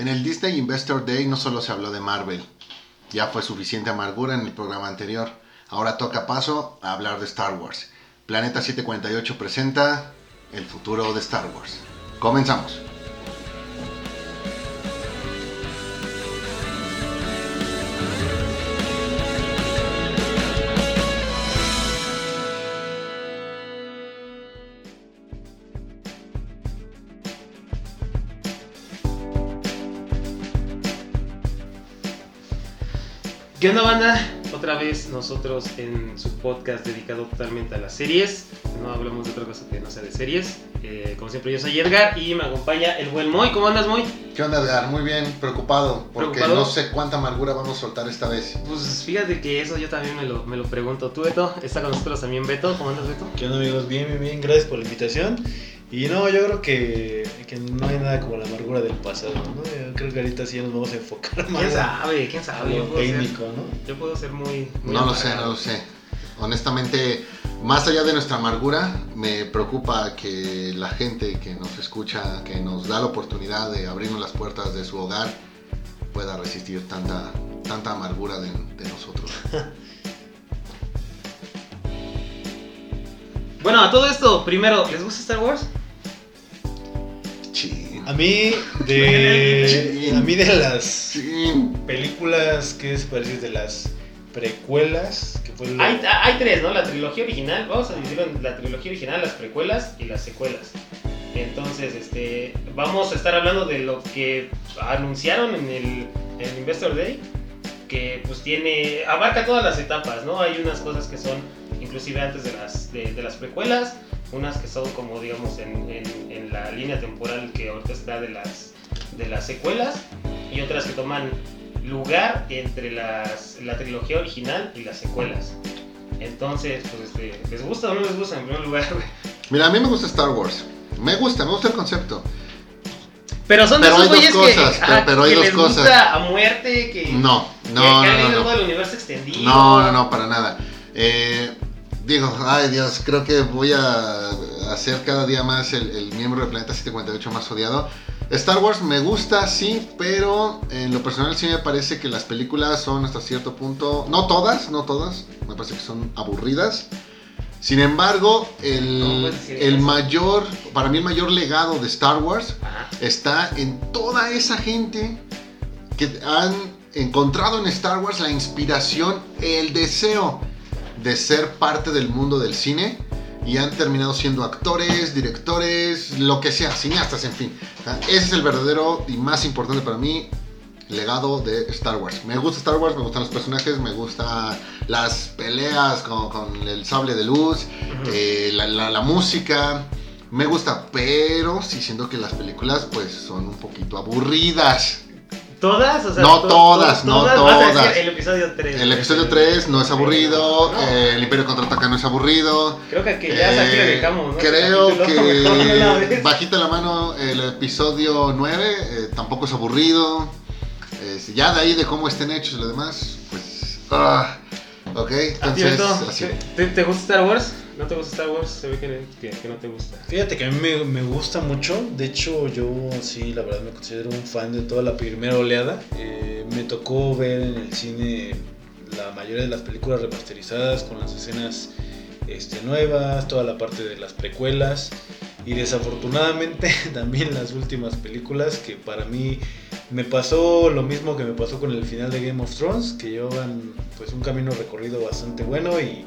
En el Disney Investor Day no solo se habló de Marvel, ya fue suficiente amargura en el programa anterior. Ahora toca paso a hablar de Star Wars. Planeta 748 presenta el futuro de Star Wars. Comenzamos. ¿Qué onda banda? Otra vez nosotros en su podcast dedicado totalmente a las series. No hablamos de otra cosa que no sea de series. Eh, como siempre yo soy Edgar y me acompaña el buen Moy. ¿Cómo andas Moy? ¿Qué onda Edgar? Muy bien, preocupado porque ¿Preocupado? no sé cuánta amargura vamos a soltar esta vez. Pues fíjate que eso yo también me lo, me lo pregunto. ¿Tú Beto? Está con nosotros también Beto. ¿Cómo andas Beto? ¿Qué onda amigos? Bien, bien, bien, gracias por la invitación. Y no, yo creo que, que no hay nada como la amargura del pasado, ¿no? Creo que ahorita sí nos vamos a enfocar más ¿Quién sabe? ¿Quién sabe? Yo puedo, ser, técnico, ¿no? yo puedo ser muy... muy No lo sé, no lo sé. Honestamente, más allá de nuestra amargura, me preocupa que la gente que nos escucha, que nos da la oportunidad de abrirnos las puertas de su hogar, pueda resistir tanta, tanta amargura de, de nosotros. Bueno, a todo esto, primero, ¿les gusta Star Wars? A mí, de, a mí de las películas, ¿qué es parecido? De las precuelas, que fue lo- Hay, hay tres, ¿no? La trilogía original, vamos a dividirlo en la trilogía original, las precuelas y las secuelas. Entonces, este, vamos a estar hablando de lo que anunciaron en el, en el Investor Day, que pues tiene, abarca todas las etapas, ¿no? Hay unas cosas que son inclusive antes de las, de, de las precuelas, unas que son como, digamos, en, en- en la línea temporal que ahorita está de las, de las secuelas, y otras que toman lugar entre las, la trilogía original y las secuelas. Entonces, pues, este, ¿les gusta o no les gusta en primer lugar? güey? Mira, a mí me gusta Star Wars. Me gusta, me gusta el concepto. Pero son de Pero esos hay dos güeyes que, cosas, ajá, pero hay que dos les cosas. gusta a muerte, que, No, no, que no, leído no. todo el universo extendido. No, no, no, para nada. Eh, digo, ay Dios, creo que voy a hacer cada día más el, el miembro del Planeta 748 más odiado. Star Wars me gusta, sí, pero en lo personal sí me parece que las películas son hasta cierto punto, no todas, no todas, me parece que son aburridas. Sin embargo, el, decir el mayor, para mí el mayor legado de Star Wars está en toda esa gente que han encontrado en Star Wars la inspiración, el deseo de ser parte del mundo del cine y han terminado siendo actores, directores, lo que sea, cineastas, en fin. O sea, Ese es el verdadero y más importante para mí legado de Star Wars. Me gusta Star Wars, me gustan los personajes, me gustan las peleas con, con el sable de luz, eh, la, la- la música. Me gusta, pero sí siento que las películas pues son un poquito aburridas. ¿Todas? O sea, No to- todas, to- no Vas a decir todas. el episodio 3. El episodio 3 no es aburrido, No. eh, el Imperio Contraataca no es aburrido. Creo que, que ya hasta aquí Eh, dejamos, ¿no? Creo que bajita la mano el episodio 9 eh, tampoco es aburrido. Eh, ya de ahí de cómo estén hechos y lo demás, pues... ah, ok, ¿A ti, entonces así. ¿Te, te gusta Star Wars? ¿No te gusta Star Wars? Se ve que, no te gusta. Fíjate que a mí me, gusta mucho, de hecho yo sí, la verdad me considero un fan de toda la primera oleada. Eh, me tocó ver en el cine la mayoría de las películas remasterizadas con las escenas este, nuevas, toda la parte de las precuelas y desafortunadamente también las últimas películas que para mí me pasó lo mismo que me pasó con el final de Game of Thrones, que llevaban pues un camino recorrido bastante bueno y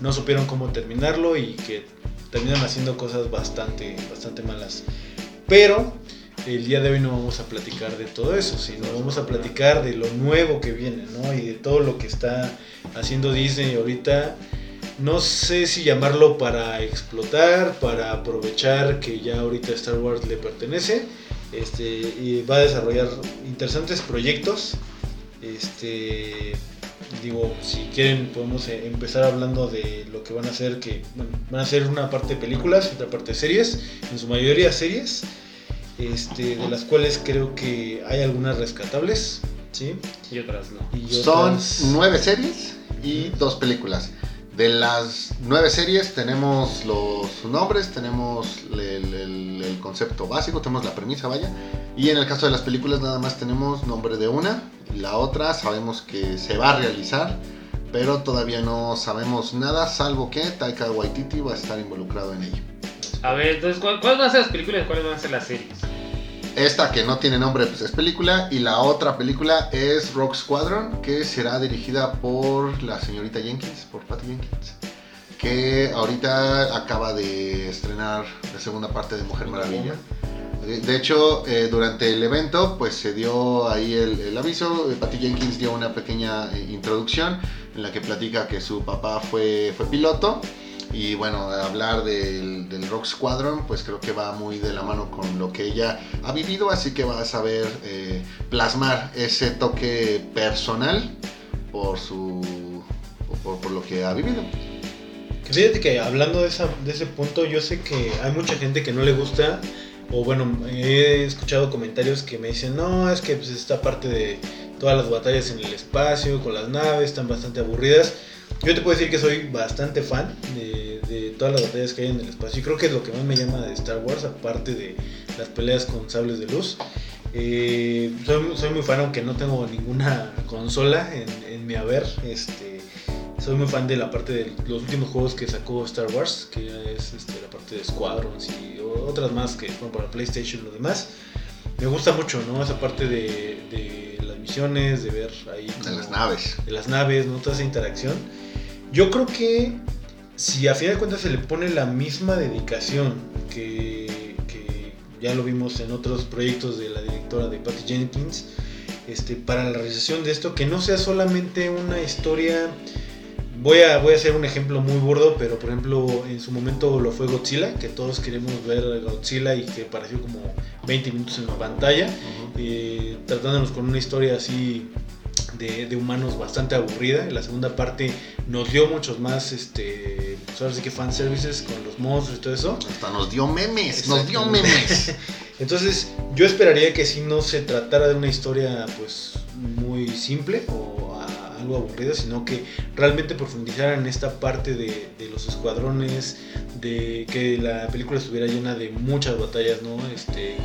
no supieron cómo terminarlo y que terminan haciendo cosas bastante, bastante malas. Pero el día de hoy no vamos a platicar de todo eso, sino vamos a platicar de lo nuevo que viene, ¿no? Y de todo lo que está haciendo Disney ahorita. No sé si llamarlo para explotar, para aprovechar que ya ahorita Star Wars le pertenece. Este, y va a desarrollar interesantes proyectos. Este, digo, si quieren podemos eh, empezar hablando de lo que van a hacer, que bueno, van a hacer una parte de películas, otra parte de series, en su mayoría series, este, de las cuales creo que hay algunas rescatables, ¿sí? Y otras no. Y Son otras- nueve series y dos películas. De las nueve series tenemos los nombres, tenemos el, el- el concepto básico, tenemos la premisa, vaya. Y en el caso de las películas nada más tenemos nombre de una. La otra sabemos que se va a realizar, pero todavía no sabemos nada, salvo que Taika Waititi va a estar involucrado en ello. A ver, entonces, ¿cuál- ¿cuáles van a ser las películas y cuáles van a ser las series? Esta que no tiene nombre pues es película y la otra película es Rock Squadron que será dirigida por la señorita Jenkins, por Patty Jenkins, que ahorita acaba de estrenar la segunda parte de Mujer Maravilla. De hecho, eh, durante el evento pues se dio ahí el, el aviso, eh, Patty Jenkins dio una pequeña eh, introducción en la que platica que su papá fue, fue piloto y bueno, hablar del, del Rock Squadron, pues creo que va muy de la mano con lo que ella ha vivido, así que va a saber eh, plasmar ese toque personal por su por, por lo que ha vivido. Fíjate que hablando de, esa, de ese punto, yo sé que hay mucha gente que no le gusta, o bueno, he escuchado comentarios que me dicen, no, es que pues, esta parte de todas las batallas en el espacio, con las naves, están bastante aburridas. Yo te puedo decir que soy bastante fan de, todas las batallas que hay en el espacio, y creo que es lo que más me llama de Star Wars, aparte de las peleas con sables de luz. Eh, soy, soy muy fan, aunque no tengo ninguna consola en, en mi haber. Este, soy muy fan de la parte de los últimos juegos que sacó Star Wars, que es este, la parte de Squadrons y otras más que fueron para PlayStation y lo demás. Me gusta mucho, ¿no? Esa parte de, de las misiones, de ver ahí... De como- las naves. de las naves, ¿no? Toda esa interacción. Yo creo que si a fin de cuentas se le pone la misma dedicación que, que ya lo vimos en otros proyectos de la directora de Patty Jenkins, este, para la realización de esto, que no sea solamente una historia... Voy a, voy a hacer un ejemplo muy burdo, pero por ejemplo en su momento lo fue Godzilla, que todos queremos ver Godzilla y que pareció como 20 minutos en la pantalla eh, tratándonos con una historia así de, de humanos bastante aburrida. En la segunda parte nos dio muchos más, este, pues ahora sí que fanservices con los monstruos y todo eso. Hasta nos dio memes, nos dio memes. Entonces yo esperaría que si no se tratara de una historia pues muy simple o algo aburrida, sino que realmente profundizaran en esta parte de, los escuadrones, de que la película estuviera llena de muchas batallas, ¿no? Este,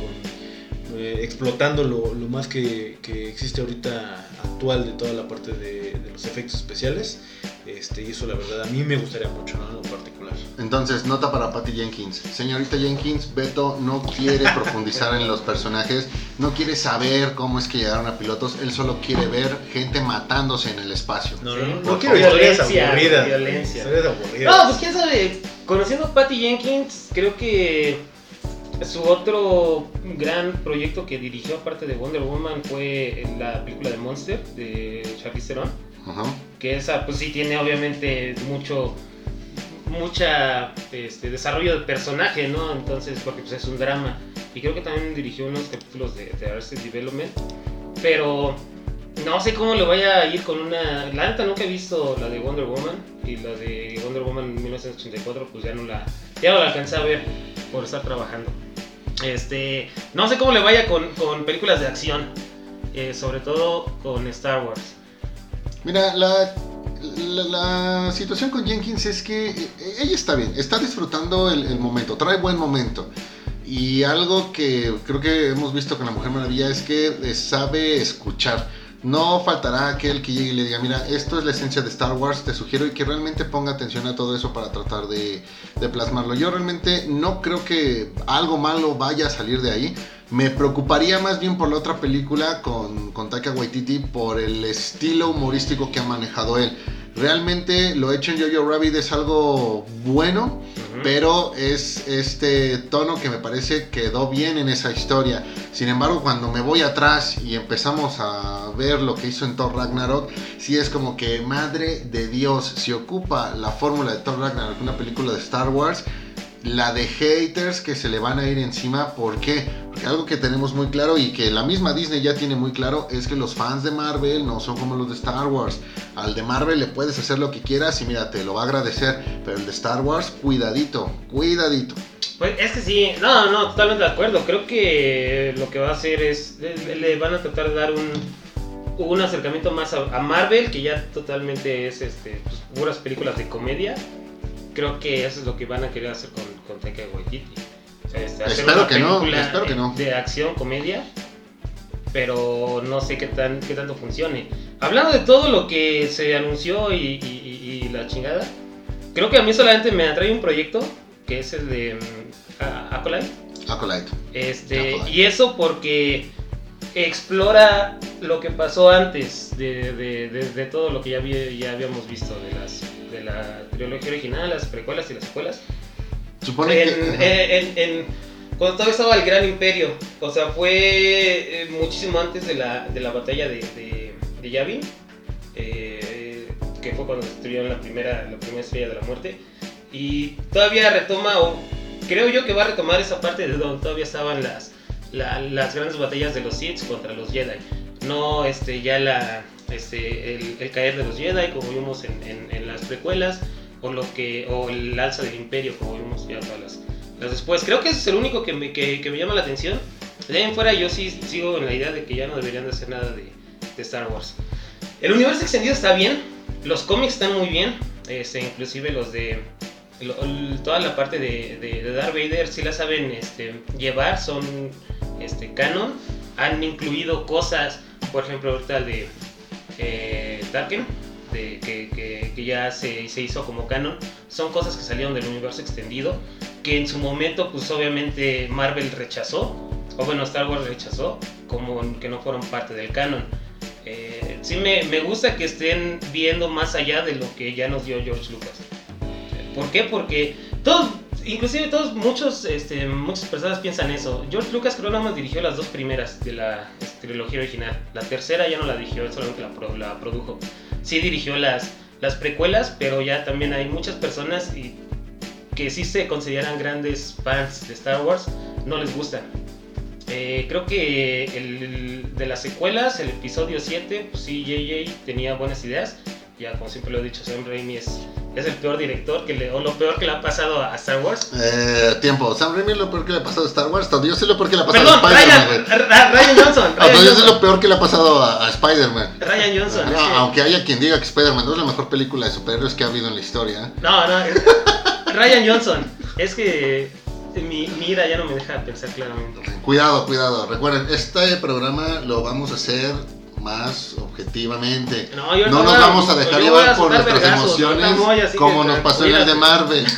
eh, explotando lo, más que, que existe ahorita actual de toda la parte de los efectos especiales. Este, y eso la verdad a mí me gustaría mucho, ¿no? En lo particular. Entonces, nota para Patty Jenkins. Señorita Jenkins, Beto no quiere profundizar en los personajes, no quiere saber cómo es que llegaron a pilotos, él solo quiere ver gente matándose en el espacio. No, no, no, no quiero historias aburridas. violencia. Historias aburridas. No, pues quién sabe. Conociendo a Patty Jenkins, creo que su otro gran proyecto que dirigió aparte de Wonder Woman fue la película de Monster de Charlize Theron. Que esa pues sí tiene obviamente mucho mucha este, desarrollo de personaje, ¿no? Entonces, porque pues es un drama. Y creo que también dirigió unos capítulos de, de Arrested Development. Pero no sé cómo le vaya a ir con una... La neta nunca he visto la de Wonder Woman. Y la de Wonder Woman 1984 pues ya no la, ya no la alcancé a ver por estar trabajando. Este, no sé cómo le vaya con, con películas de acción. eh, sobre todo con Star Wars. Mira, la, la, situación con Jenkins es que eh, ella está bien, está disfrutando el, momento, trae buen momento. Y algo que creo que hemos visto con la Mujer Maravilla es que eh, sabe escuchar. No faltará aquel que llegue y le diga, mira, esto es la esencia de Star Wars, te sugiero y que realmente ponga atención a todo eso para tratar de, plasmarlo. Yo realmente no creo que algo malo vaya a salir de ahí. Me preocuparía más bien por la otra película con, con Taika Waititi por el estilo humorístico que ha manejado él. Realmente lo hecho en Jojo Rabbit es algo bueno, pero es este tono que me parece quedó bien en esa historia. Sin embargo, cuando me voy atrás y empezamos a ver lo que hizo en Thor Ragnarok, sí es como que madre de Dios, si ocupa la fórmula de Thor Ragnarok, una película de Star Wars, la de haters que se le van a ir encima. ¿Por qué? Porque algo que tenemos muy claro y que la misma Disney ya tiene muy claro es que los fans de Marvel no son como los de Star Wars. Al de Marvel le puedes hacer lo que quieras y mira, te lo va a agradecer. Pero el de Star Wars, cuidadito, cuidadito. Pues es que sí, no, no, totalmente de acuerdo. Creo que lo que va a hacer es, le, van a tratar de dar un, un acercamiento más a, a Marvel, que ya totalmente es este, pues, puras películas de comedia. Creo que eso es lo que van a querer hacer con, con Taika Waititi. O sea, hacer Espero una que no, espero que no. De acción, comedia. Pero no sé qué, tan, qué tanto funcione. Hablando de todo lo que se anunció y, y- y- y la chingada, creo que a mí solamente me atrae un proyecto, que es el de A- Acolyte. Acolyte. Este, Acolyte. y eso porque explora lo que pasó antes de, de- de- de todo lo que ya, había- ya habíamos visto de, las, de la trilogía original, las precuelas y las secuelas. Supone En, que. en- en- cuando todavía estaba el Gran Imperio, o sea, fue eh, muchísimo antes de la, de la batalla de, de, de Yavin, eh, que fue cuando destruyeron la primera, la primera estrella de la muerte. Y todavía retoma, o creo yo que va a retomar esa parte de donde todavía estaban las, la- las grandes batallas de los Sith contra los Jedi. No este, ya la, este, el, el caer de los Jedi, como vimos en- en las precuelas, o, lo que, o el alza del Imperio, como vimos ya todas las, las después. Creo que ese es el único que me, que, que me llama la atención. De ahí en fuera, yo sí sigo en la idea de que ya no deberían de hacer nada de, de Star Wars. El universo extendido está bien, los cómics están muy bien, este, inclusive los de lo- toda la parte de, de, de Darth Vader sí la saben este, llevar, son este, canon, han incluido cosas, por ejemplo ahorita de eh, que- que ya se, se hizo como canon, son cosas que salieron del universo extendido, que en su momento pues obviamente Marvel rechazó, o bueno Star Wars rechazó, como que no fueron parte del canon. Eh, sí me, me gusta que estén viendo más allá de lo que ya nos dio George Lucas. ¿Por qué? Porque todos, inclusive todos, muchos, este, muchas personas piensan eso. George Lucas creo nada más dirigió las dos primeras de la este, trilogía original. La tercera ya no la dirigió, solamente la, la produjo. Sí dirigió las, las precuelas, pero ya también hay muchas personas y, que sí se consideran grandes fans de Star Wars, no les gusta. Eh, creo que el, de las secuelas, el episodio 7, pues sí, JJ tenía buenas ideas. Ya, como siempre lo he dicho, Sam Raimi es, es el peor director, que le, o lo peor que le ha pasado a Star Wars. Eh, tiempo. Sam Raimi es lo peor que le ha pasado a Star Wars. Yo sé lo peor que le ha pasado Perdón, a Spider-Man. Ryan, Ryan Johnson. Ryan no, yo sé lo peor que le ha pasado a, a Spider-Man. Ryan Johnson. No, aunque haya quien diga que Spider-Man no es la mejor película de superhéroes que ha habido en la historia. No, no, es- Ryan Johnson. Es que mi, mi ira ya no me deja pensar claramente. Cuidado, cuidado. Recuerden, este programa lo vamos a hacer más objetivamente. No, yo No no nos voy a- vamos a dejar llevar por nuestras emociones no como nos pasó en el de. Marvel.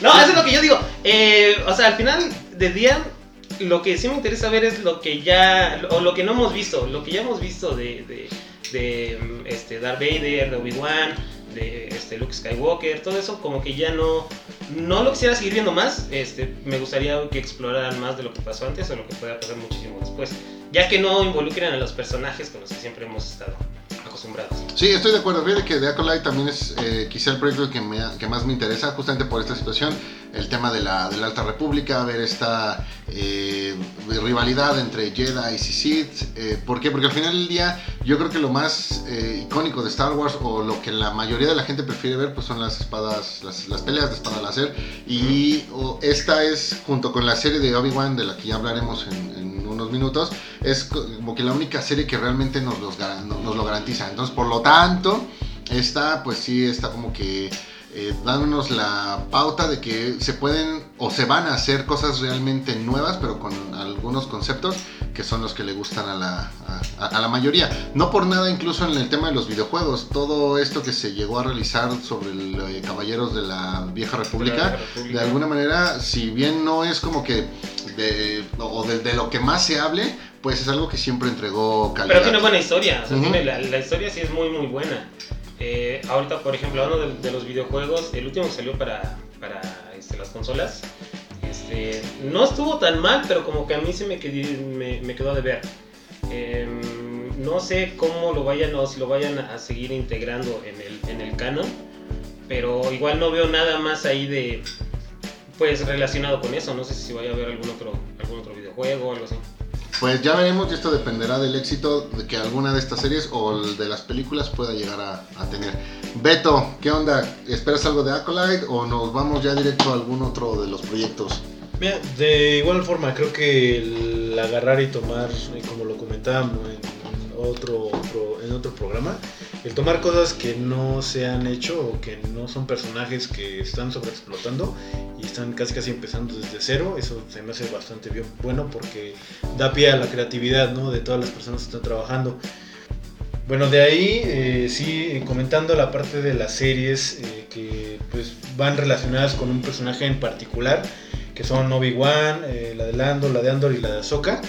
No, eso es lo que yo digo. Eh, o sea, al final del día, lo que sí me interesa ver es lo que ya, o lo que no hemos visto, lo que ya hemos visto de, de, de, mm, este, Darth Vader, de Obi-Wan, de este, Luke Skywalker, todo eso como que ya no, no lo quisiera seguir viendo más. Este, me gustaría que exploraran más de lo que pasó antes o lo que pueda pasar muchísimo después, ya que no involucren a los personajes con los que siempre hemos estado acostumbrados. Sí, estoy de acuerdo. Fíjate que The Acolyte también es eh, quizá el proyecto que, más me interesa, justamente por esta situación. El tema de la, Alta República, ver esta eh, rivalidad entre Jedi y Sith. Eh, ¿Por qué? Porque al final del día, yo creo que lo más eh, icónico de Star Wars, o lo que la mayoría de la gente prefiere ver, pues son las espadas, las, peleas de espada láser. Y esta es, junto con la serie de Obi-Wan, de la que ya hablaremos en, en unos minutos, es como que la única serie que realmente nos, los nos lo garantiza. Entonces, por lo tanto, esta pues sí está como que eh, dándonos la pauta de que se pueden o se van a hacer cosas realmente nuevas, pero con algunos conceptos que son los que le gustan a la, a, a la mayoría. No por nada, incluso en el tema de los videojuegos, todo esto que se llegó a realizar sobre el eh, Caballeros de la Vieja República, de alguna manera, si bien no es como que de, o de, de lo que más se hable, pues es algo que siempre entregó calidad. Pero tiene buena historia, o sea, Ujú. tiene la, la historia sí es muy muy buena. Eh, ahorita, por ejemplo, hablando de, los videojuegos, el último salió para, para este, las consolas, este, no estuvo tan mal, pero como que a mí se me quedó de ver. Em, no sé cómo lo vayan o si lo vayan a seguir integrando en el, en el canon, pero igual no veo nada más ahí de pues relacionado con eso. No sé si vaya a haber algún otro, algún otro videojuego o algo así. Pues ya veremos y esto dependerá del éxito que alguna de estas series o de las películas pueda llegar a, tener. Beto, ¿qué onda? ¿Esperas algo de Acolyte o nos vamos ya directo a algún otro de los proyectos? Mira, de igual forma, creo que el agarrar y tomar, eh, como lo comentábamos, en- otro, en otro programa, el tomar cosas que no se han hecho o que no son personajes que están sobreexplotando y están casi casi empezando desde cero, eso se me hace bastante bien bueno porque da pie a la creatividad ¿no? de todas las personas que están trabajando. Bueno, de ahí, eh, sí, comentando la parte de las series eh, que pues van relacionadas con un personaje en particular, que son Obi-Wan, eh, la de Lando, la de Andor y la de Ahsoka.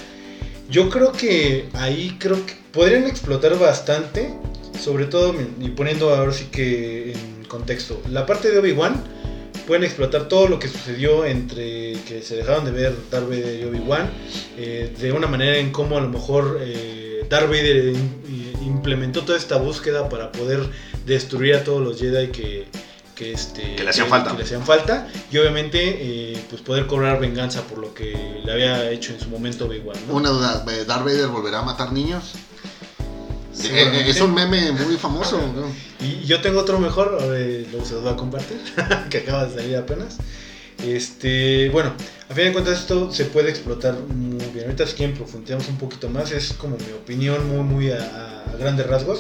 Yo creo que ahí creo que podrían explotar bastante, sobre todo y poniendo ahora sí que en contexto. La parte de Obi-Wan pueden explotar todo lo que sucedió entre que se dejaron de ver Darth Vader y Obi-Wan, eh, de una manera en cómo a lo mejor eh, Darth Vader im- implementó toda esta búsqueda para poder destruir a todos los Jedi que, que, este, Que le hacían falta. que le hacían falta y obviamente eh, pues poder cobrar venganza por lo que le había hecho en su momento Obi-Wan. ¿no? Una duda, ¿eh, ¿Darth Vader volverá a matar niños? Eh, Seguramente. es un meme muy famoso. ¿no? Y yo tengo otro mejor, eh, luego se los voy a compartir, que acaba de salir apenas. Este, bueno, a fin de cuentas esto se puede explotar muy bien. Ahorita si quieren profundizamos un poquito más, es como mi opinión muy, muy a, a grandes rasgos.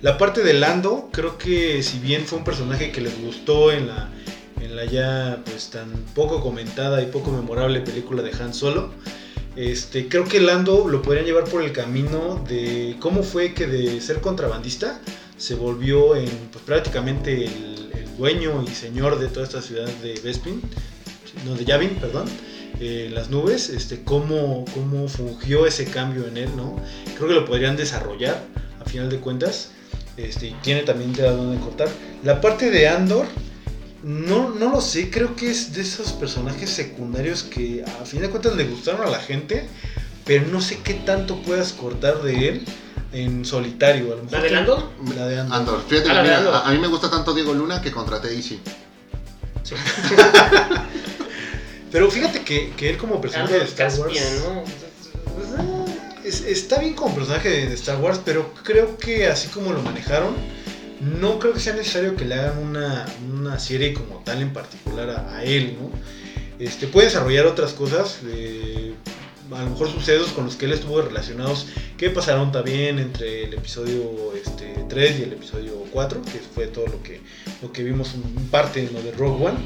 La parte de Lando, creo que si bien fue un personaje que les gustó en la, en la ya pues tan poco comentada y poco memorable película de Han Solo, este, creo que Lando lo podrían llevar por el camino de cómo fue que de ser contrabandista se volvió en pues, prácticamente el, dueño y señor de toda esta ciudad de Bespin, no de Yavin, perdón, eh, las nubes, este, cómo, cómo fungió ese cambio en él, ¿no? Creo que lo podrían desarrollar a final de cuentas, este, y tiene también de dónde cortar. La parte de Andor, no, no lo sé, creo que es de esos personajes secundarios que a fin de cuentas le gustaron a la gente, pero no sé qué tanto puedas cortar de él en solitario. A lo mejor ¿La de que- Lando? La de Andor. Andor, fíjate, Ah, mira, Andor. a, a mí me gusta tanto Diego Luna que contraté a Easy. Sí. Pero fíjate que, que él como personaje de Star Wars... Caspian, ¿no? es- está bien como personaje de Star Wars, pero creo que así como lo manejaron, no creo que sea necesario que le hagan una, una serie como tal en particular a, él, ¿no? Este, puede desarrollar otras cosas, eh, a lo mejor sucesos con los que él estuvo relacionados, que pasaron también entre el episodio este, 3 y el episodio 4, que fue todo lo que, lo que vimos en parte en lo de Rogue One.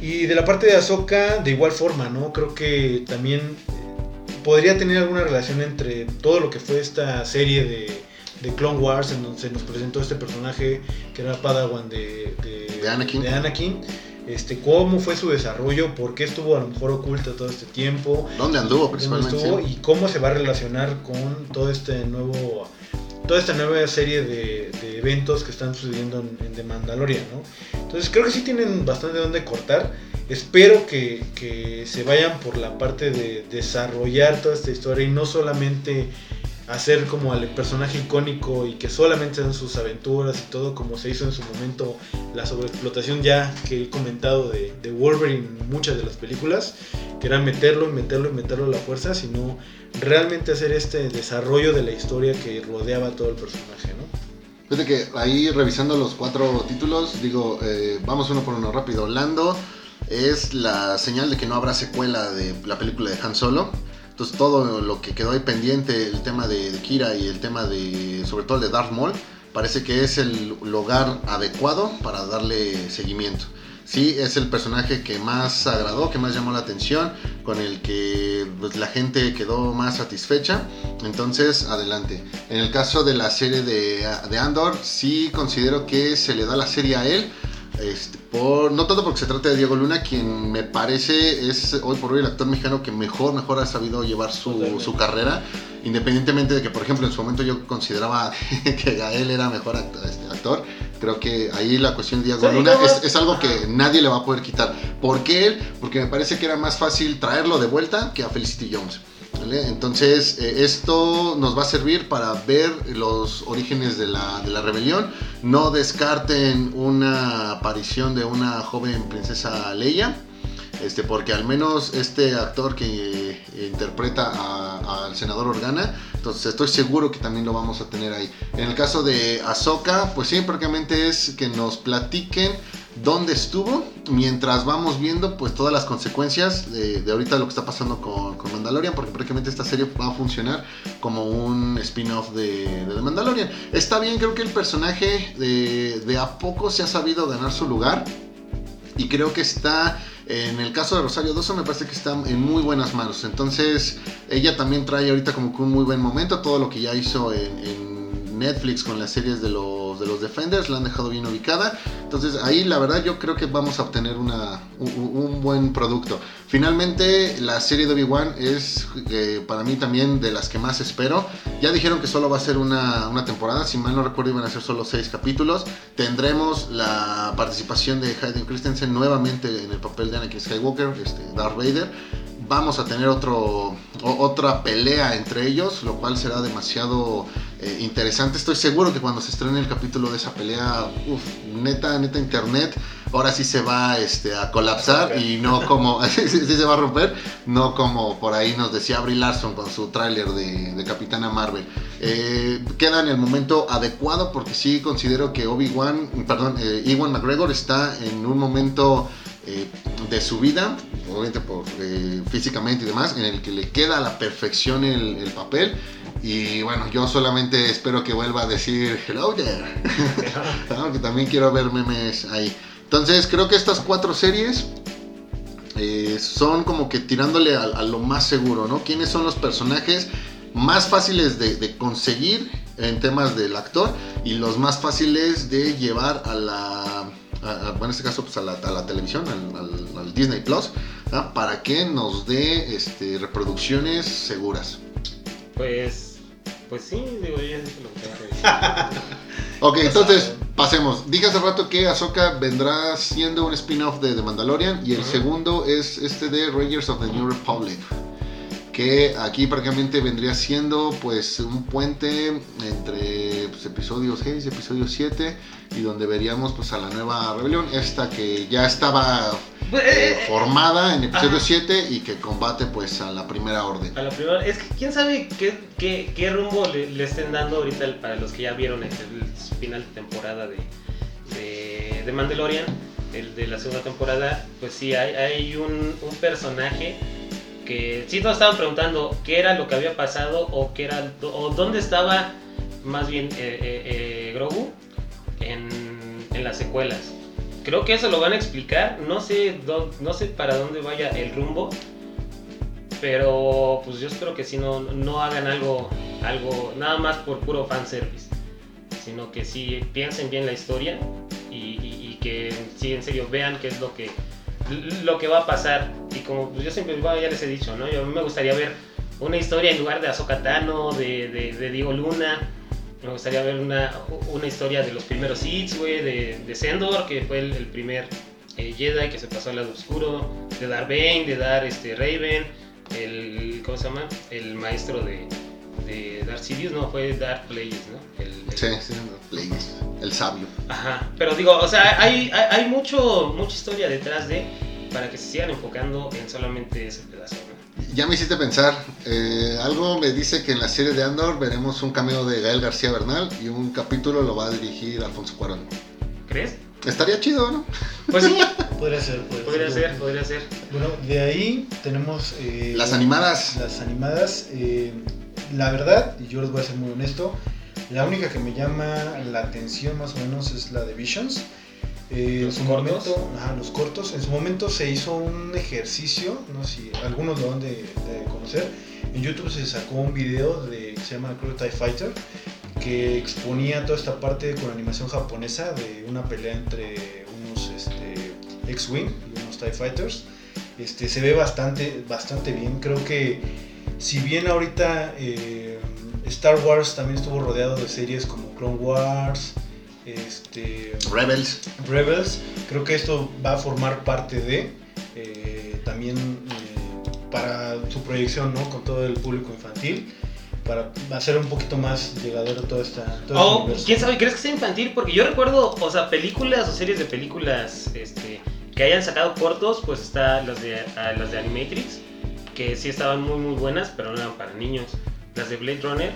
Y de la parte de Ahsoka, de igual forma, ¿no? Creo que también podría tener alguna relación entre todo lo que fue esta serie de, de Clone Wars, en donde se nos presentó este personaje que era Padawan de, de, De Anakin. de Anakin. Este, cómo fue su desarrollo, por qué estuvo a lo mejor oculta todo este tiempo, ¿Dónde anduvo dónde principalmente? estuvo y cómo se va a relacionar con todo este nuevo toda esta nueva serie de, de eventos que están sucediendo en, en The Mandalorian, ¿no? Entonces creo que sí tienen bastante donde cortar. Espero que, que se vayan por la parte de desarrollar toda esta historia y no solamente hacer como al personaje icónico y que solamente sean sus aventuras y todo como se hizo en su momento la sobreexplotación ya que he comentado de, de Wolverine en muchas de las películas, que era meterlo meterlo y meterlo a la fuerza, sino realmente hacer este desarrollo de la historia que rodeaba todo el personaje, ¿no? Fíjate que ahí revisando los cuatro títulos, digo, eh, vamos uno por uno rápido. Lando es la señal de que no habrá secuela de la película de Han Solo. Entonces todo lo que quedó ahí pendiente, el tema de, de Kira y el tema de, sobre todo el de Darth Maul, parece que es el lugar adecuado para darle seguimiento. Sí, es el personaje que más agradó, que más llamó la atención, con el que pues, la gente quedó más satisfecha. Entonces, adelante. En el caso de la serie de, de Andor, sí considero que se le da la serie a él. Este, por, no tanto porque se trata de Diego Luna, quien me parece es hoy por hoy el actor mexicano que mejor, mejor ha sabido llevar su, su carrera, independientemente de que, por ejemplo, en su momento yo consideraba que Gael era mejor act- este, actor. Creo que ahí la cuestión de Diego Sí, Luna es, es algo que nadie le va a poder quitar. ¿Por qué él? Porque me parece que era más fácil traerlo de vuelta que a Felicity Jones. Entonces, eh, esto nos va a servir para ver los orígenes de la, de la rebelión. No descarten una aparición de una joven princesa Leia. Este, porque al menos este actor que eh, interpreta al senador Organa, entonces estoy seguro que también lo vamos a tener ahí. En el caso de Ahsoka, pues sí, prácticamente es que nos platiquen dónde estuvo, mientras vamos viendo pues todas las consecuencias de, ahorita lo que está pasando con, Mandalorian, porque prácticamente esta serie va a funcionar como un spin-off de, Mandalorian. Está bien, creo que el personaje de, a poco se ha sabido ganar su lugar y creo que está en el caso de Rosario Dawson me parece que está en muy buenas manos. Entonces ella también trae ahorita como que un muy buen momento. Todo lo que ya hizo en Netflix con las series de los, de los Defenders la han dejado bien ubicada. Entonces ahí la verdad yo creo que vamos a obtener una, un, buen producto. Finalmente la serie de Obi-Wan es eh, para mí también de las que más espero. Ya dijeron que solo va a ser una, una, temporada, si mal no recuerdo iban a ser solo seis capítulos. Tendremos la participación de Hayden Christensen nuevamente en el papel de Anakin Skywalker, este, Darth Vader vamos a tener otro, otra pelea entre ellos, lo cual será demasiado eh, interesante. Estoy seguro que cuando se estrene el capítulo de esa pelea, uff, neta, neta internet, ahora sí se va este, a colapsar y no como, sí, se va a romper, no como por ahí nos decía Brie Larson con su tráiler de, de, Capitana Marvel. Eh, queda en el momento adecuado porque sí considero que Obi-Wan, perdón, eh, Ewan McGregor está en un momento eh, de su vida, obviamente por, eh, físicamente y demás, en el que le queda a la perfección el, el, papel. Y bueno, yo solamente espero que vuelva a decir hello there. que también quiero ver memes ahí. Entonces creo que estas cuatro series eh, son como que tirándole a, a, lo más seguro, ¿no? ¿Quiénes son los personajes más fáciles de, de conseguir en temas del actor y los más fáciles de llevar a la a, a, en este caso pues a, la, a la televisión, al, al, al, Disney Plus, para que nos dé este, reproducciones seguras. Pues, pues sí, digo, ya dije lo que Ok, entonces pasemos. Dije hace rato que Ahsoka vendrá siendo un spin-off de The Mandalorian y el uh -huh. segundo es este de Rangers of the New Republic que aquí prácticamente vendría siendo pues un puente entre pues, episodio 6 y episodio 7 y donde veríamos pues a la nueva rebelión, esta que ya estaba eh, formada en episodio Ajá. 7 y que combate pues a la primera orden. A la primera, es que quién sabe qué, qué, qué rumbo le, le, estén dando ahorita para los que ya vieron el, el final de temporada de, de, de, Mandalorian, el de la segunda temporada, pues sí, hay, hay un, un personaje que sí nos estaban preguntando qué era lo que había pasado o qué era o dónde estaba más bien eh, eh, eh, Grogu en, en, las secuelas. Creo que eso lo van a explicar. No sé no sé para dónde vaya el rumbo, pero pues yo espero que si no no hagan algo algo nada más por puro fanservice, sino que sí piensen bien la historia y que sí en serio vean qué es lo que lo que va a pasar. Como pues, yo siempre bueno, ya les he dicho, ¿no? Yo, a mí me gustaría ver una historia en lugar de Ahsoka Tano, de, de, de Diego Luna. Me gustaría ver una, una historia de los primeros Sith, güey, de, de Sendor, que fue el, el primer eh, Jedi que se pasó al lado oscuro, de Darth Bane, de Dar este, Raven, el, ¿cómo se llama? El maestro de, de Darth Sidious, no, fue Darth Plagueis, ¿no? El, el... Sí, sí, Plagueis, el sabio. Ajá, pero digo, o sea, hay, hay, hay, mucho, mucha historia detrás de, para que se sigan enfocando en solamente ese pedazo, ¿no? Ya me hiciste pensar, eh, algo me dice que en la serie de Andor veremos un cameo de Gael García Bernal y un capítulo lo va a dirigir Alfonso Cuarón. ¿Crees? Estaría chido, ¿no? Pues sí. podría ser, podría, podría ser, ser, podría ser. Bueno, de ahí tenemos... Eh, las animadas. Las animadas. Eh, la verdad, y yo les voy a ser muy honesto, la única que me llama la atención más o menos es la de Visions. Eh, ¿Los, cortos? Momento, los cortos. En su momento se hizo un ejercicio, no sé si algunos lo han de, de, conocer. En YouTube se sacó un video de, que se llama Crew TIE Fighter que exponía toda esta parte con animación japonesa de una pelea entre unos este, X-Wing y unos TIE Fighters. Este, se ve bastante, bastante bien. Creo que si bien ahorita eh, Star Wars también estuvo rodeado de series como Clone Wars, este, Rebels. Rebels, creo que esto va a formar parte de eh, también eh, para su proyección ¿no? con todo el público infantil para hacer un poquito más llegadero toda esta. Todo oh, este quién sabe, ¿crees que sea infantil? Porque yo recuerdo, o sea, películas o series de películas este, que hayan sacado cortos, pues está las de, uh, las de Animatrix, que sí estaban muy, muy buenas, pero no eran para niños. Las de Blade Runner.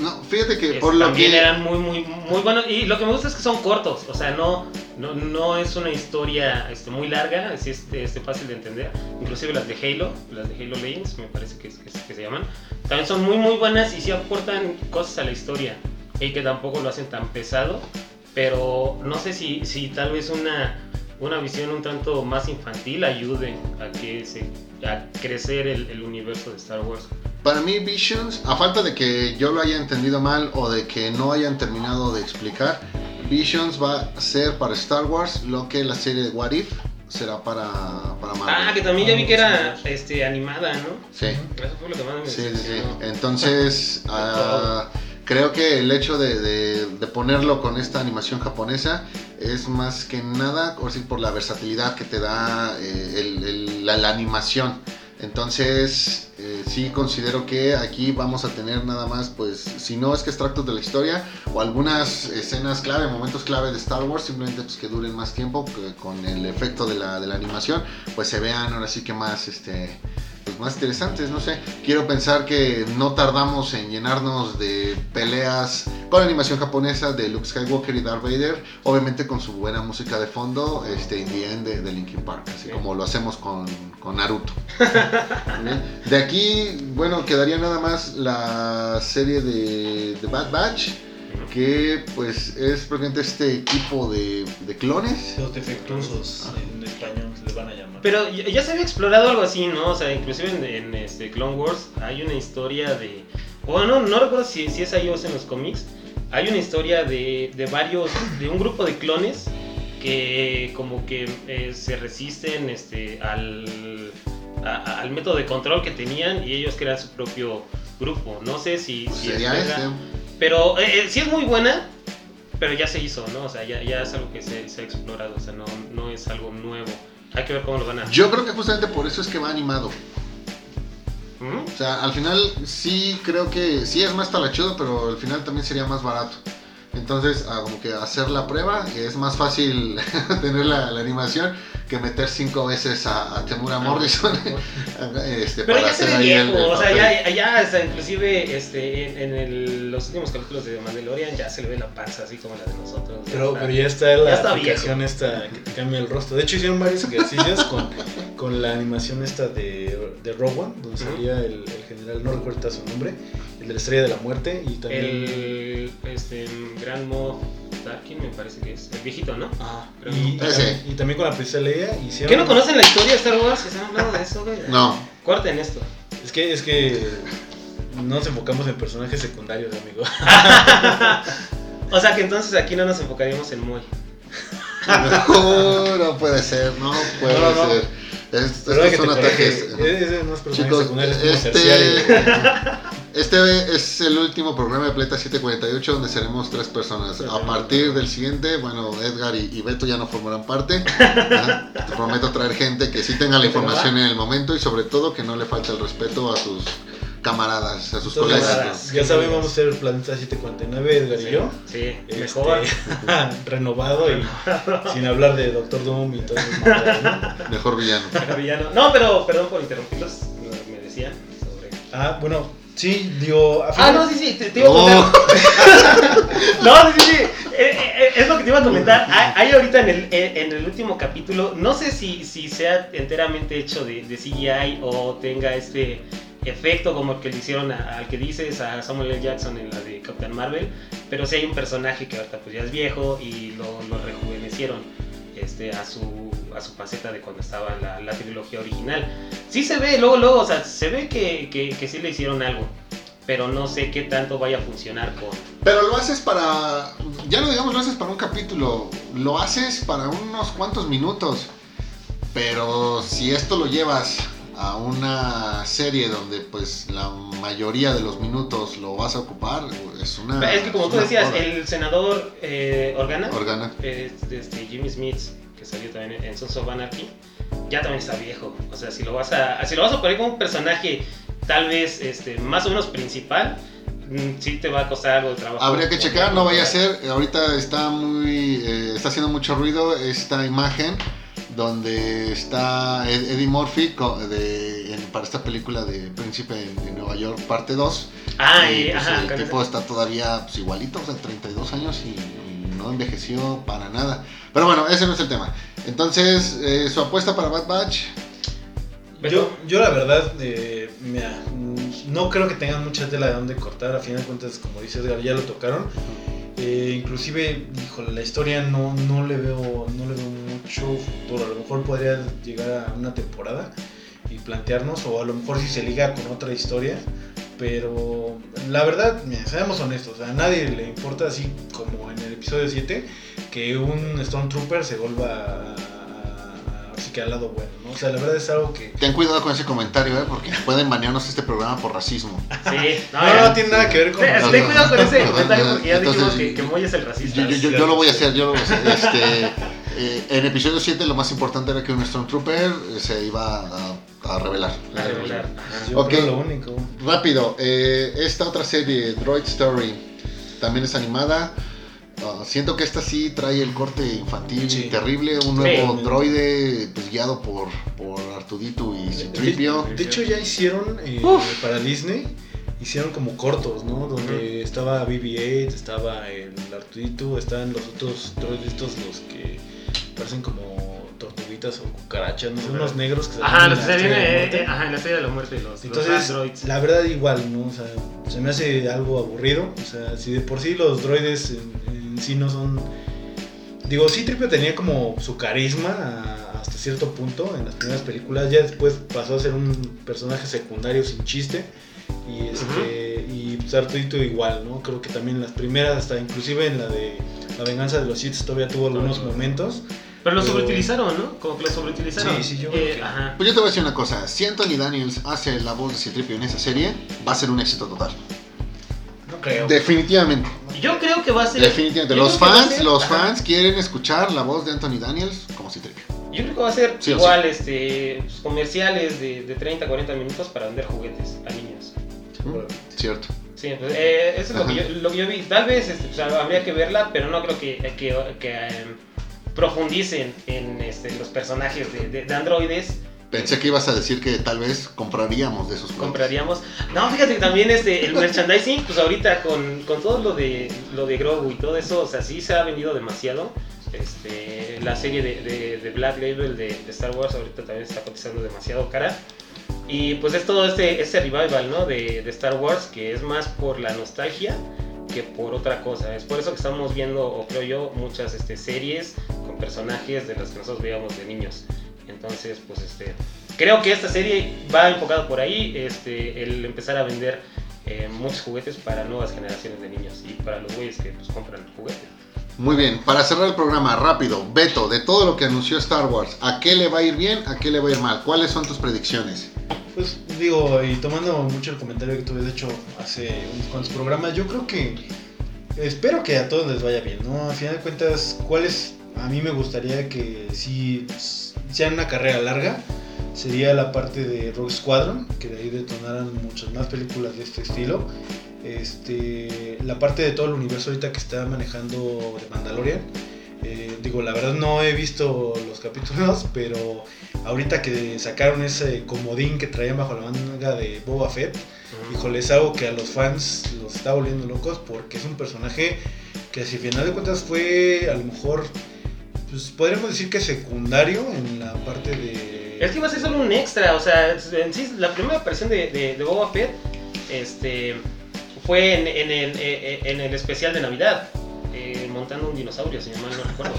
No, fíjate que es, por lo también que. eran muy, muy, muy buenos. Y lo que me gusta es que son cortos, o sea, no, No, no es una historia este, muy larga, es este, este, fácil de entender. Inclusive las de Halo, las de Halo Legends, me parece que, que, que se llaman, también son muy muy buenas y sí aportan cosas a la historia y que tampoco lo hacen tan pesado, pero no sé si, si tal vez una, una visión un tanto más infantil ayude a que se a crecer el, el universo de Star Wars. Para mí Visions, a falta de que yo lo haya entendido mal o de que no hayan terminado de explicar, Visions va a ser para Star Wars lo que la serie de What If será para, para Marvel. Ah, que también ya vi que era este, animada, ¿no? Sí. Eso fue lo que más me Sí, sí, sí. Entonces, ah, creo que el hecho de, de- de ponerlo con esta animación japonesa es más que nada por, por la versatilidad que te da eh, el- el- la, la animación. Entonces, sí considero que aquí vamos a tener nada más, pues, si no es que extractos de la historia o algunas escenas clave, momentos clave de Star Wars, simplemente pues, que duren más tiempo, con el efecto de la, de la animación, pues se vean ahora sí que más, este, pues más interesantes, no sé. Quiero pensar que no tardamos en llenarnos de peleas con animación japonesa de Luke Skywalker y Darth Vader, obviamente con su buena música de fondo, este In the End de, de Linkin Park, así Sí. como lo hacemos con, con Naruto. Bien. De aquí, bueno, quedaría nada más la serie de, de Bad Batch, que pues es prácticamente este equipo de, de clones. Los defectuosos en español se les van a llamar. Pero ya se había explorado algo así, ¿no? O sea, inclusive en, en, este Clone Wars hay una historia de... Bueno, no recuerdo si, si es ahí o es en los cómics. Hay una historia de, de varios, de un grupo de clones que como que eh, se resisten este, al, a- al método de control que tenían y ellos crean su propio grupo. No sé si... Pues si sería este. Pero eh, eh, sí es muy buena, pero ya se hizo, ¿no? O sea, ya, ya es algo que se, se ha explorado, o sea, no, no es algo nuevo. Hay que ver cómo lo van a... Yo creo que justamente por eso es que va animado. ¿Mm? O sea, al final sí creo que sí es más talachudo, pero al final también sería más barato. Entonces, ah, como que hacer la prueba es más fácil tener la, la animación que meter cinco veces a, a Temura Morrison este, Pero para ya se hacer ve ahí el, viejo, el o sea, ya, ya hasta inclusive este, en, en el- los últimos capítulos de Mandalorian ya se le ve la panza así como la de nosotros. Pero, está- pero ya está la ya está aplicación esta que te cambia el rostro. De hecho, hicieron varios ejercicios con, con la animación esta de, de Rogue One, donde salía el, el general, no recuerdo su nombre, el de la estrella de la muerte y también. El este, Gran Moff Tarkin me parece que es, el viejito, ¿no? Ajá. Pero- Y, y Ese. también- y también con la princesa Leia hicieron. ¿Qué no conocen la historia de Star Wars? ¿Están hablando de eso, güey? No, Corten esto. Es que, es que no nos enfocamos en personajes secundarios, amigo. O sea que entonces aquí no nos enfocaríamos en Moy. no, no puede ser, no puede No, no, no. ser. Es- estos que son ataques. Es Chicos, es como este. este es el último programa de Pleta 748 donde seremos tres personas. A partir del siguiente, bueno, Edgar y, y Beto ya no formarán parte. Ajá. Te prometo traer gente que sí tenga la información en el momento y sobre todo que no le falte el respeto a sus camaradas, a sus Entonces, colegas. camaradas. ya saben, vamos a ser el Planeta 749, Edgar y yo. Sí, Este, mejor. renovado y sin hablar de Doctor Doom y todo. ¿no? Mejor villano. Villano. No, pero perdón por interrumpirlos. Me decían sobre. Ah, bueno, sí, digo. Ah, no, sí, sí, te, te iba a Oh. contar. No, sí, sí, sí. Eh, eh, es lo que te iba a comentar. Hay, hay ahorita en el, eh, en el último capítulo, no sé si, si sea enteramente hecho de, de CGI o tenga este efecto como el que le hicieron a- al que dices, a Samuel L. Jackson en la de Captain Marvel, pero sí hay un personaje que ahorita pues ya es viejo y lo, lo rejuvenecieron este, a, su, a su faceta de cuando estaba la, la trilogía original. Sí se ve, luego, luego, o sea, se ve que, que, que sí le hicieron algo, pero no sé qué tanto vaya a funcionar con... Pero lo haces para, ya no digamos lo haces para un capítulo, lo haces para unos cuantos minutos. Pero si esto lo llevas a una serie donde pues la mayoría de los minutos lo vas a ocupar, es una... es que como es tú decías, el senador eh, Organa, Organa. eh, este, Jimmy Smith, que salió también en Sons of Anarchy, ya también está viejo. O sea, si lo vas a, si lo vas a poner como un personaje tal vez este, más o menos principal, mm, sí te va a costar algo de trabajo. Habría que checar, no vaya a ser, ahorita está muy, eh, está haciendo mucho ruido esta imagen donde está Ed- Eddie Murphy de- en- para esta película de Príncipe en, en Nueva York, parte 2. Ah, Y, y, pues, ajá, el tipo está todavía pues, igualito, o sea, 32 años y no envejeció para nada. Pero bueno, ese no es el tema. Entonces, eh, su apuesta para Bad Batch. Yo, yo la verdad, eh, mira, no creo que tengan mucha tela de dónde cortar. A final de cuentas, como dice Edgar, ya lo tocaron. Eh, inclusive, híjole, la historia no, no, le veo, no le veo mucho futuro. A lo mejor podría llegar a una temporada y plantearnos, o a lo mejor si se liga con otra historia. Pero la verdad, mira, seamos honestos, a nadie le importa así como en el episodio 7 que un Stormtrooper se vuelva a, a- así que al lado bueno, ¿no? O sea, la verdad es algo que... Ten cuidado con ese comentario, ¿eh? porque pueden banearnos este programa por racismo. Sí, No, no tiene nada que ver con... Ten no, cuidado con ese comentario porque ya dijimos entonces, que, que Moy es el racista. Yo, yo- yo- yo lo voy a hacer, yo lo voy a hacer. Este, eh, en episodio 7 lo más importante era que un Stormtrooper eh, se iba a, a revelar. A revelar. Ajá. Ok. lo único. Rápido, eh, esta otra serie, Droid Story, también es animada. Ah, siento que esta sí trae el corte infantil Sí. terrible, un nuevo Sí. droide pues, guiado por, por Artudito y Citripio. De, de hecho ya hicieron eh, para Disney, hicieron como cortos, ¿no? Donde estaba BB-8, estaba el Artudito, estaban los otros droides estos los que parecen como tortuguitas o cucarachas, no sé, unos negros que Ajá, los la que se Estrella de eh, ajá, en la estrella de la muerte, los, los Entonces, androids. la verdad igual, ¿no? O sea, se me hace algo aburrido. O sea, si de por sí los droides en, en sí no son... Digo, sí, Tripio tenía como su carisma a- hasta cierto punto en las primeras películas. Ya después pasó a ser un personaje secundario sin chiste. Y este y pues, Arturito igual, ¿no? Creo que también en las primeras, hasta inclusive en la de La venganza de los Sith todavía tuvo algunos momentos. Pero lo pero- sobreutilizaron, ¿no? Como que lo sobreutilizaron. Sí, sí, yo creo Eh, que- Ajá. Pues yo te voy a decir una cosa, si Anthony Daniels hace la voz de Citripio en esa serie, va a ser un éxito total. No creo. Definitivamente, Yo creo que va a ser. definitivamente. yo Los creo fans, ser- los ajá. fans quieren escuchar la voz de Anthony Daniels como Citripio. Yo creo que va a ser Sí o igual, este, pues, comerciales de, de 30, 40 minutos para vender juguetes a niños. Cierto. Sí, pues, eh, eso es lo que, yo, lo que yo vi. Tal vez este, pues, habría que verla, pero no creo que, que, que, em, profundicen en este, los personajes de, de- de androides. Pensé que ibas a decir que tal vez compraríamos de esos juegos. Compraríamos. No, fíjate que también este, el merchandising, pues ahorita con, con todo lo de, lo de Grogu y todo eso, o sea, sí se ha vendido demasiado. Este, la serie de, de, de Black Label de, de Star Wars ahorita también está cotizando demasiado cara. Y pues es todo este, este revival, ¿no? De, de Star Wars, que es más por la nostalgia que por otra cosa. Es por eso que estamos viendo, o creo yo, muchas este, series con personajes de las que nosotros veíamos de niños. Entonces, pues este, creo que esta serie va enfocada por ahí, este, el empezar a vender eh, muchos juguetes para nuevas generaciones de niños y para los güeyes que pues compran juguetes. Muy bien, para cerrar el programa, rápido, Beto, de todo lo que anunció Star Wars, ¿a qué le va a ir bien, a qué le va a ir mal? ¿Cuáles son tus predicciones? Pues digo, y tomando mucho el comentario que tú habías hecho hace unos cuantos programas, yo creo que espero que a todos les vaya bien, ¿no? A final de cuentas, ¿cuáles a mí me gustaría que si sean una carrera larga? Sería la parte de Rogue Squadron, que de ahí detonaran muchas más películas de este estilo. Este, la parte de todo el universo ahorita que está manejando de Mandalorian. Eh, digo, la verdad no he visto los capítulos, pero ahorita que sacaron ese comodín que traían bajo la manga de Boba Fett, híjole, es algo que a los fans los está volviendo locos porque es un personaje que si al final de cuentas fue a lo mejor, pues podríamos decir que secundario en la parte de... Es que iba a ser solo un extra, o sea, en sí, la primera aparición de, de, de Boba Fett este, fue en, en el, eh, en el especial de Navidad, eh, montando un dinosaurio, si mal no recuerdo.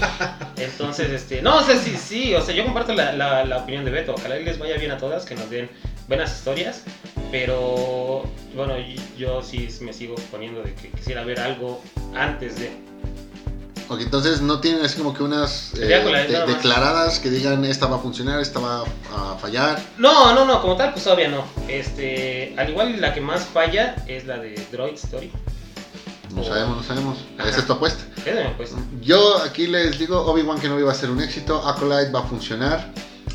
Entonces, este, no, o sea, sí, sí, o sea, yo comparto la, la, la opinión de Beto, ojalá les vaya bien a todas, que nos den buenas historias, pero bueno, yo sí me sigo poniendo de que quisiera ver algo antes de... Ok, entonces no tienen así como que unas eh, de- declaradas que digan esta va a funcionar, esta va a fallar. No, no, no, como tal, pues todavía no. Este, al igual la que más falla es la de Droid Story. No sabemos, no sabemos. Ajá. Esa es tu apuesta. Esa pues. Yo aquí les digo, Obi-Wan Kenobi va a ser un éxito, Acolyte va a funcionar.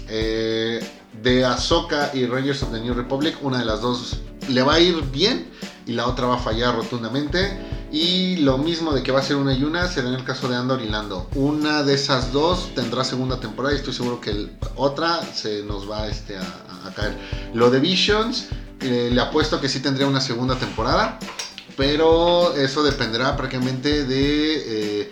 Eh, de Ahsoka y Rangers of the New Republic, una de las dos le va a ir bien y la otra va a fallar rotundamente. Y lo mismo de que va a ser una y una será en el caso de Andor y Lando. Una de esas dos tendrá segunda temporada y estoy seguro que el- otra se nos va este, a, a- a caer. Lo de Visions, eh, le apuesto que sí tendría una segunda temporada. Pero eso dependerá prácticamente de eh,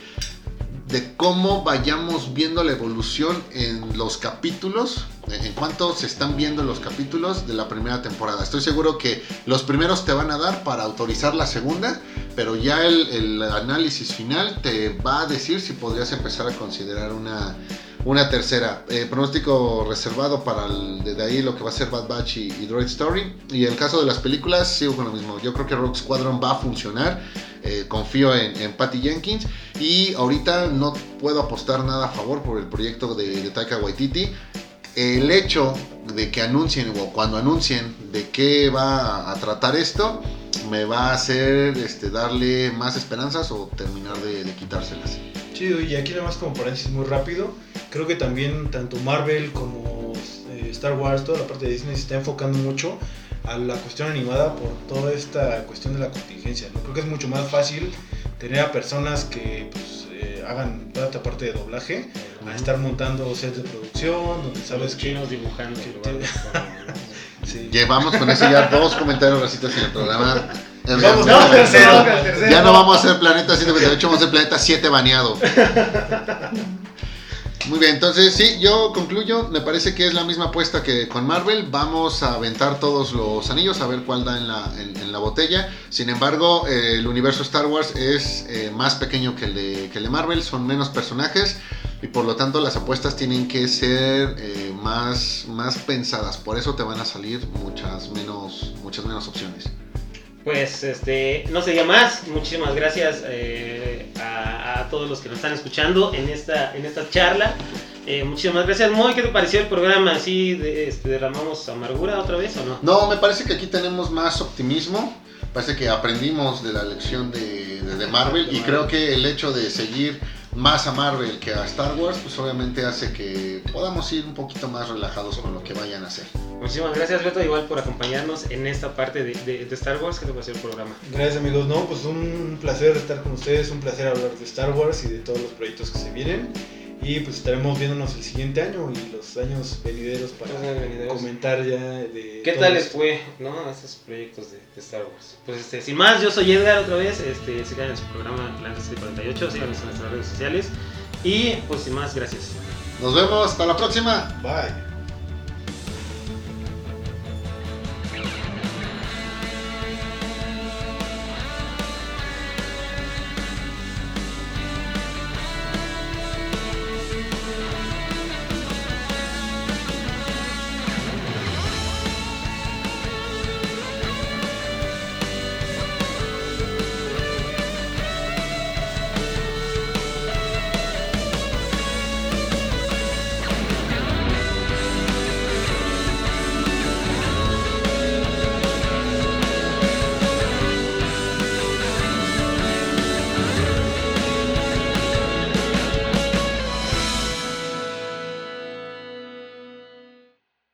de cómo vayamos viendo la evolución en los capítulos, en cuanto se están viendo los capítulos de la primera temporada. Estoy seguro que los primeros te van a dar para autorizar la segunda, pero ya el análisis final te va a decir si podrías empezar a considerar una, una tercera. Eh, pronóstico reservado para el, desde ahí lo que va a ser Bad Batch y, Droid Story. Y el caso de las películas, sigo con lo mismo. Yo creo que Rogue Squadron va a funcionar. Eh, confío en, en, Patty Jenkins. Y ahorita no puedo apostar nada a favor por el proyecto de, de Taika Waititi. El hecho de que anuncien o cuando anuncien de qué va a tratar esto, me va a hacer este, darle más esperanzas o terminar de, de quitárselas. Sí, y aquí nada más como paréntesis muy rápido, creo que también tanto Marvel como eh, Star Wars, toda la parte de Disney se está enfocando mucho a la cuestión animada por toda esta cuestión de la contingencia. ¿no? Creo que es mucho más fácil tener a personas que pues, eh, hagan toda esta parte de doblaje a estar montando sets de producción, donde sabes que... chinos dibujando. que Sí. Llevamos con eso ya dos comentarios racitas en el programa. Vamos Ya- al tercero, al tercero. Ya no vamos a hacer Planeta 128, vamos a hacer Planeta 7 baneado. Muy bien, entonces sí, yo concluyo. Me parece que es la misma apuesta que con Marvel. Vamos a aventar todos los anillos a ver cuál da en la, en, en la botella. Sin embargo, eh, el universo Star Wars es eh, más pequeño que el, de, que el de Marvel, son menos personajes y por lo tanto las apuestas tienen que ser eh, más, más pensadas. Por eso te van a salir muchas menos, muchas menos opciones. Pues este, no sería más. Muchísimas gracias eh, a, a todos los que nos están escuchando en esta, en esta charla. Eh, muchísimas gracias. Moy, ¿qué te pareció el programa? ¿Sí de- este, derramamos amargura otra vez o no? No, me parece que aquí tenemos más optimismo. Parece que aprendimos de la lección de, de- de Marvel y creo que el hecho de seguir más a Marvel que a Star Wars, pues obviamente hace que podamos ir un poquito más relajados con lo que vayan a hacer. Muchísimas gracias, Beto, igual por acompañarnos en esta parte de, de- de Star Wars. ¿Qué te pareció el programa? Gracias amigos, no, pues un placer estar con ustedes, un placer hablar de Star Wars y de todos los proyectos que se vienen. Y pues estaremos viéndonos el siguiente año y los años venideros para Los años venideros. comentar ya de... ¿Qué tal les fue, no? Esos proyectos de, de Star Wars. Pues este, sin más, yo soy Edgar otra vez. Este, sigan en su programa Planeta 48, síganos en nuestras redes sociales. Y pues sin más, gracias. Nos vemos, hasta la próxima. Bye.